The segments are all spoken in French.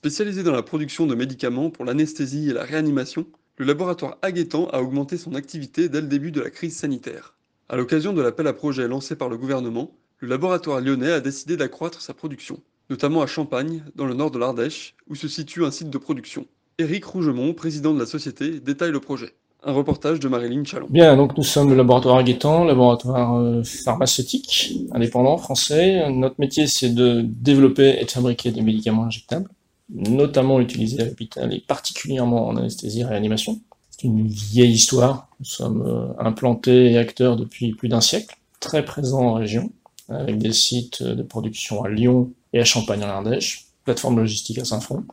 Spécialisé dans la production de médicaments pour l'anesthésie et la réanimation, le laboratoire Aguetan a augmenté son activité dès le début de la crise sanitaire. À l'occasion de l'appel à projet lancé par le gouvernement, le laboratoire lyonnais a décidé d'accroître sa production, notamment à Champagne, dans le nord de l'Ardèche, où se situe un site de production. Éric Rougemont, président de la société, détaille le projet. Un reportage de Marilyn Chalon. Bien, donc nous sommes le laboratoire Aguetan, laboratoire euh, pharmaceutique indépendant français. Notre métier, c'est de développer et de fabriquer des médicaments injectables, notamment utilisés à l'hôpital et particulièrement en anesthésie et réanimation. C'est une vieille histoire. Nous sommes euh, implantés et acteurs depuis plus d'un siècle, très présents en région, avec des sites de production à Lyon et à Champagne en Ardèche, plateforme logistique à Saint-Front.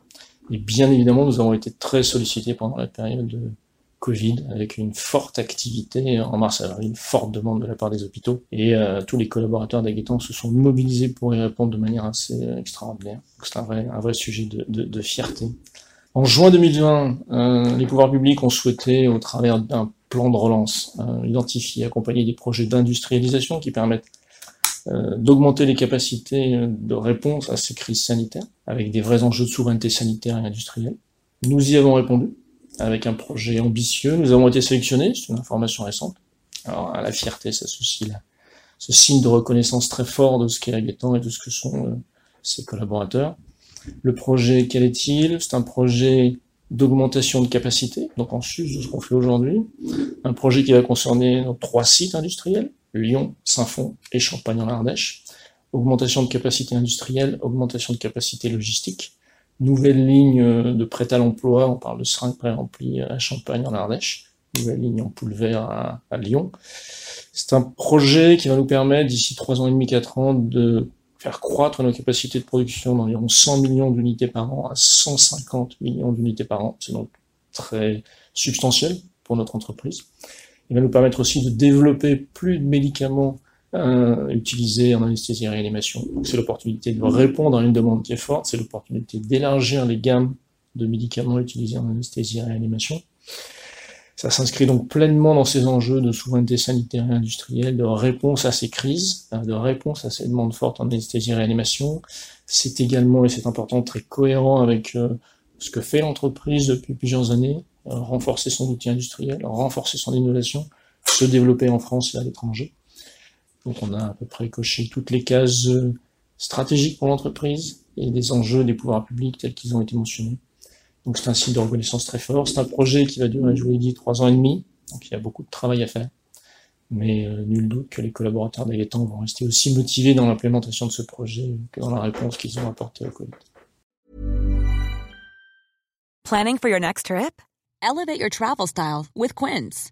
Et bien évidemment, nous avons été très sollicités pendant la période de Covid, avec une forte activité en mars-avril, une forte demande de la part des hôpitaux, et euh, tous les collaborateurs d'Aguetan se sont mobilisés pour y répondre de manière assez extraordinaire. C'est un vrai, un vrai sujet de, de, de fierté. En juin 2020, euh, les pouvoirs publics ont souhaité, au travers d'un plan de relance, euh, identifier, accompagner des projets d'industrialisation qui permettent euh, d'augmenter les capacités de réponse à ces crises sanitaires, avec des vrais enjeux de souveraineté sanitaire et industrielle. Nous y avons répondu avec un projet ambitieux. Nous avons été sélectionnés, c'est une information récente. Alors à la fierté s'associe ce signe de reconnaissance très fort de ce qu'est Aguetan et de ce que sont euh, ses collaborateurs. Le projet, quel est-il? C'est un projet d'augmentation de capacité, donc en sus de ce qu'on fait aujourd'hui. Un projet qui va concerner nos trois sites industriels, Lyon, Saint-Fond et Champagne en Ardèche. Augmentation de capacité industrielle, augmentation de capacité logistique nouvelle ligne euh, de prêt à l'emploi, on parle de seringues pré-remplies à Champagne en Ardèche, nouvelle ligne en poule vert à, à Lyon. C'est un projet qui va nous permettre d'ici trois ans et demi, quatre ans de faire croître nos capacités de production d'environ 100 millions d'unités par an à 150 millions d'unités par an. C'est donc très substantiel pour notre entreprise. Il va nous permettre aussi de développer plus de médicaments euh, utilisés en anesthésie et réanimation. C'est l'opportunité de répondre à une demande qui est forte, c'est l'opportunité d'élargir les gammes de médicaments utilisés en anesthésie et réanimation. Ça s'inscrit donc pleinement dans ces enjeux de souveraineté sanitaire et industrielle, de réponse à ces crises, euh, de réponse à ces demandes fortes en anesthésie et réanimation. C'est également, et c'est important, très cohérent avec euh, ce que fait l'entreprise depuis plusieurs années, euh, renforcer son outil industriel, renforcer son innovation, se développer en France et à l'étranger. Donc on a à peu près coché toutes les cases stratégiques pour l'entreprise et des enjeux des pouvoirs publics tels qu'ils ont été mentionnés. Donc c'est un signe de reconnaissance très fort. C'est un projet qui va durer, je vous l'ai dit, trois ans et demi. Donc il y a beaucoup de travail à faire. Mais euh, nul doute que les collaborateurs d'Aguetan vont rester aussi motivés dans l'implémentation de ce projet que dans la réponse qu'ils ont apportée au Covid. Planning for your next trip? Elevate your travel style with Quince.